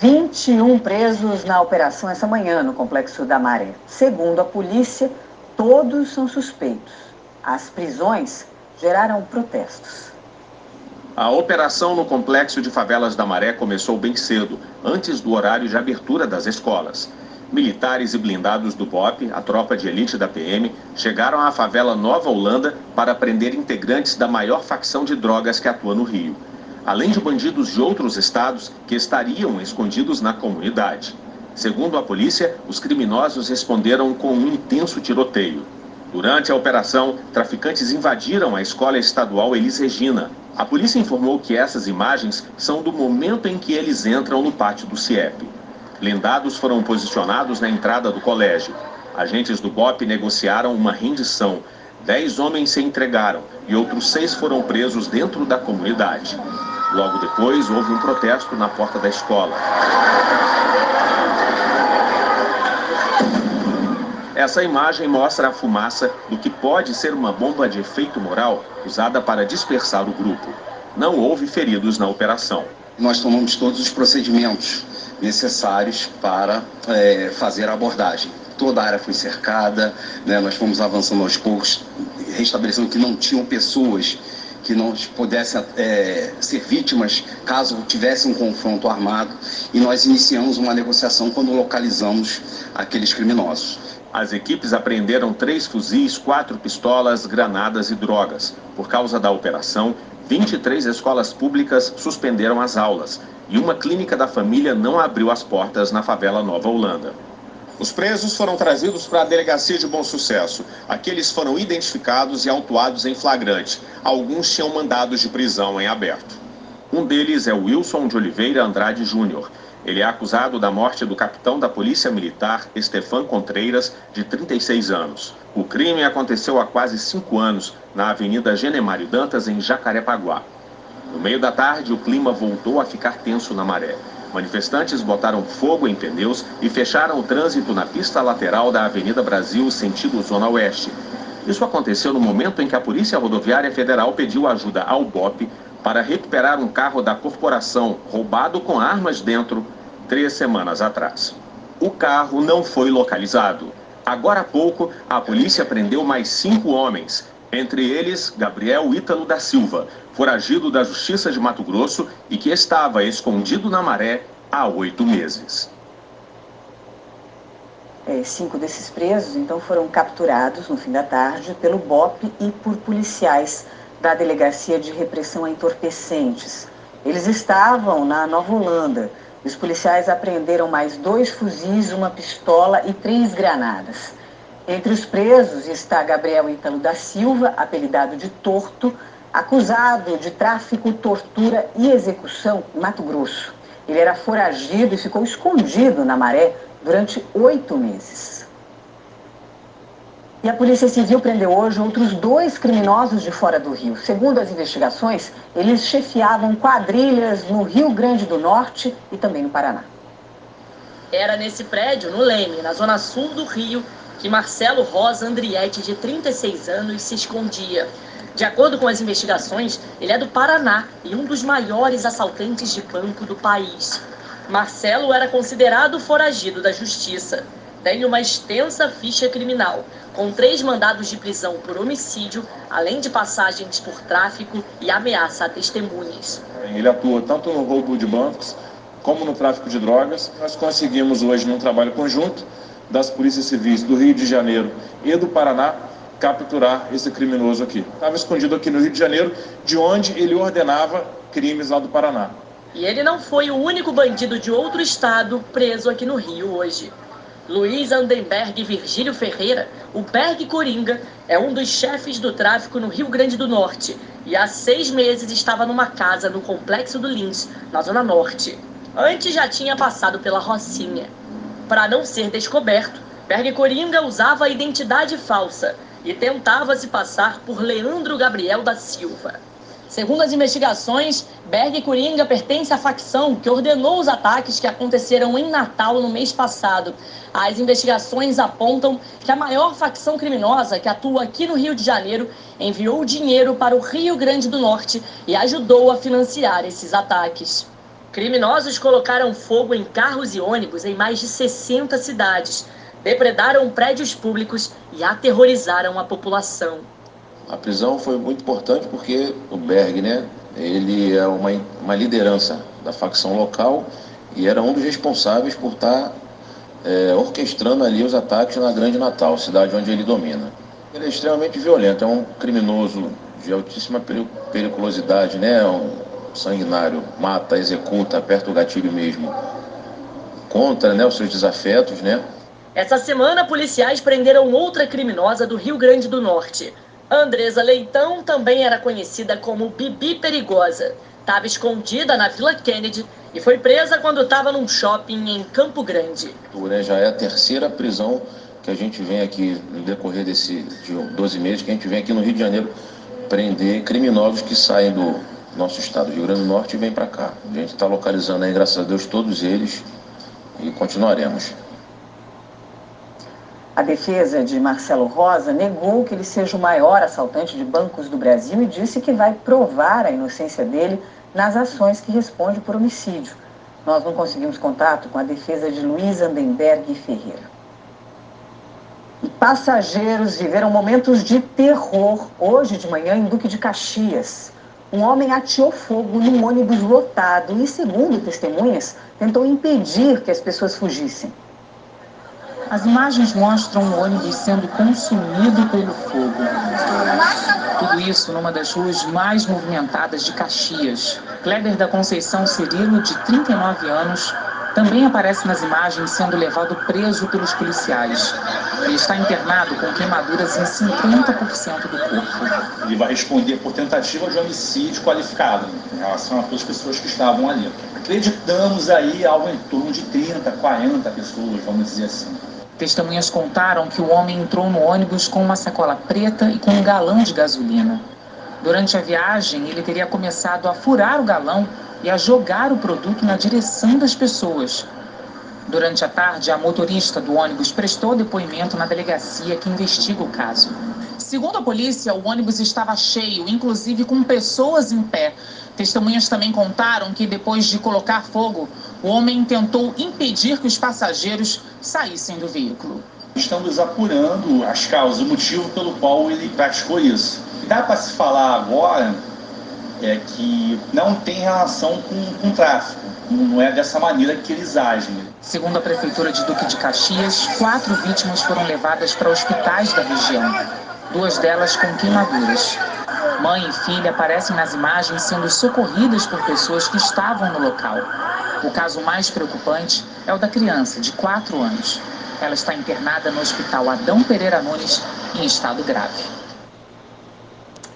21 presos na operação essa manhã no Complexo da Maré. Segundo a polícia, todos são suspeitos. As prisões geraram protestos. A operação no Complexo de Favelas da Maré começou bem cedo, antes do horário de abertura das escolas. Militares e blindados do BOP, a tropa de elite da PM, chegaram à favela Nova Holanda para prender integrantes da maior facção de drogas que atua no Rio além de bandidos de outros estados que estariam escondidos na comunidade. Segundo a polícia, os criminosos responderam com um intenso tiroteio. Durante a operação, traficantes invadiram a escola estadual Elis Regina. A polícia informou que essas imagens são do momento em que eles entram no pátio do CIEP. Blindados foram posicionados na entrada do colégio. Agentes do BOP negociaram uma rendição. Dez homens se entregaram e outros seis foram presos dentro da comunidade. Logo depois, houve um protesto na porta da escola. Essa imagem mostra a fumaça do que pode ser uma bomba de efeito moral usada para dispersar o grupo. Não houve feridos na operação. Nós tomamos todos os procedimentos necessários para é, fazer a abordagem. Toda a área foi cercada, né, nós fomos avançando aos poucos, restabelecendo que não tinham pessoas que não pudessem é, ser vítimas caso tivesse um confronto armado e nós iniciamos uma negociação quando localizamos aqueles criminosos. As equipes apreenderam três fuzis, quatro pistolas, granadas e drogas. Por causa da operação, 23 escolas públicas suspenderam as aulas e uma clínica da família não abriu as portas na favela Nova Holanda. Os presos foram trazidos para a delegacia de Bom Sucesso. Aqueles foram identificados e autuados em flagrante. Alguns tinham mandados de prisão em aberto. Um deles é Wilson de Oliveira Andrade Júnior. Ele é acusado da morte do capitão da Polícia Militar, Estefan Contreiras, de 36 anos. O crime aconteceu há quase cinco anos, na Avenida Genemário Dantas, em Jacarepaguá. No meio da tarde, o clima voltou a ficar tenso na maré. Manifestantes botaram fogo em pneus e fecharam o trânsito na pista lateral da Avenida Brasil, sentido Zona Oeste. Isso aconteceu no momento em que a Polícia Rodoviária Federal pediu ajuda ao BOP para recuperar um carro da corporação roubado com armas dentro três semanas atrás. O carro não foi localizado. Agora há pouco, a polícia prendeu mais cinco homens, entre eles Gabriel Ítalo da Silva, foragido da Justiça de Mato Grosso e que estava escondido na maré há oito meses. É, cinco desses presos, então, foram capturados no fim da tarde pelo BOP e por policiais da Delegacia de Repressão a Entorpecentes. Eles estavam na Nova Holanda. Os policiais apreenderam mais dois fuzis, uma pistola e três granadas. Entre os presos está Gabriel Ítalo da Silva, apelidado de Torto, acusado de tráfico, tortura e execução em Mato Grosso. Ele era foragido e ficou escondido na maré durante oito meses. E a Polícia Civil prendeu hoje outros dois criminosos de fora do Rio. Segundo as investigações, eles chefiavam quadrilhas no Rio Grande do Norte e também no Paraná. Era nesse prédio, no Leme, na zona sul do Rio, que Marcelo Rosa Andrietti, de 36 anos, se escondia. De acordo com as investigações, ele é do Paraná e um dos maiores assaltantes de banco do país. Marcelo era considerado foragido da justiça. Tem uma extensa ficha criminal, com três mandados de prisão por homicídio, além de passagens por tráfico e ameaça a testemunhas. Ele atua tanto no roubo de bancos como no tráfico de drogas. Nós conseguimos hoje, num trabalho conjunto, das polícias civis do Rio de Janeiro e do Paraná capturar esse criminoso aqui. Estava escondido aqui no Rio de Janeiro, de onde ele ordenava crimes lá do Paraná. E ele não foi o único bandido de outro estado preso aqui no Rio hoje. Luiz Andenberg Virgílio Ferreira, o Berg Coringa, é um dos chefes do tráfico no Rio Grande do Norte e há seis meses estava numa casa no Complexo do Lins, na Zona Norte. Antes já tinha passado pela Rocinha. Para não ser descoberto, Berg Coringa usava a identidade falsa e tentava se passar por Leandro Gabriel da Silva. Segundo as investigações, Berg Coringa pertence à facção que ordenou os ataques que aconteceram em Natal no mês passado. As investigações apontam que a maior facção criminosa que atua aqui no Rio de Janeiro enviou dinheiro para o Rio Grande do Norte e ajudou a financiar esses ataques. Criminosos colocaram fogo em carros e ônibus em mais de 60 cidades, depredaram prédios públicos e aterrorizaram a população. A prisão foi muito importante porque o Berg, né, ele é uma, uma liderança da facção local e era um dos responsáveis por estar é, orquestrando ali os ataques na Grande Natal, cidade onde ele domina. Ele é extremamente violento, é um criminoso de altíssima periculosidade, né? É um sanguinário, mata, executa, aperta o gatilho mesmo contra né, os seus desafetos, né? Essa semana, policiais prenderam outra criminosa do Rio Grande do Norte. Andresa Leitão também era conhecida como Bibi Perigosa. Estava escondida na Vila Kennedy e foi presa quando estava num shopping em Campo Grande. Já é a terceira prisão que a gente vem aqui no decorrer desse de 12 meses que a gente vem aqui no Rio de Janeiro prender criminosos que saem do nosso estado, Rio Grande do Norte, e vêm para cá. A gente está localizando aí, graças a Deus, todos eles e continuaremos. A defesa de Marcelo Rosa negou que ele seja o maior assaltante de bancos do Brasil e disse que vai provar a inocência dele nas ações que responde por homicídio. Nós não conseguimos contato com a defesa de Luiz Andenberg Ferreira. E passageiros viveram momentos de terror hoje de manhã em Duque de Caxias. Um homem ateou fogo num ônibus lotado e, segundo testemunhas, tentou impedir que as pessoas fugissem. As imagens mostram o ônibus sendo consumido pelo fogo. Tudo isso numa das ruas mais movimentadas de Caxias. Kleber da Conceição Cirilo, de 39 anos, também aparece nas imagens sendo levado preso pelos policiais. Ele está internado com queimaduras em 50% do corpo. Ele vai responder por tentativa de homicídio qualificado em relação a todas as pessoas que estavam ali. Acreditamos aí algo em torno de 30, 40 pessoas, vamos dizer assim. Testemunhas contaram que o homem entrou no ônibus com uma sacola preta e com um galão de gasolina. Durante a viagem, ele teria começado a furar o galão e a jogar o produto na direção das pessoas. Durante a tarde, a motorista do ônibus prestou depoimento na delegacia que investiga o caso. Segundo a polícia, o ônibus estava cheio, inclusive com pessoas em pé. Testemunhas também contaram que depois de colocar fogo, o homem tentou impedir que os passageiros saíssem do veículo. Estamos apurando as causas, o motivo pelo qual ele praticou isso. Dá para se falar agora é que não tem relação com, com tráfico. Não é dessa maneira que eles agem. Segundo a Prefeitura de Duque de Caxias, quatro vítimas foram levadas para hospitais da região, duas delas com queimaduras. Mãe e filha aparecem nas imagens sendo socorridas por pessoas que estavam no local. O caso mais preocupante é o da criança, de 4 anos. Ela está internada no Hospital Adão Pereira Nunes, em estado grave.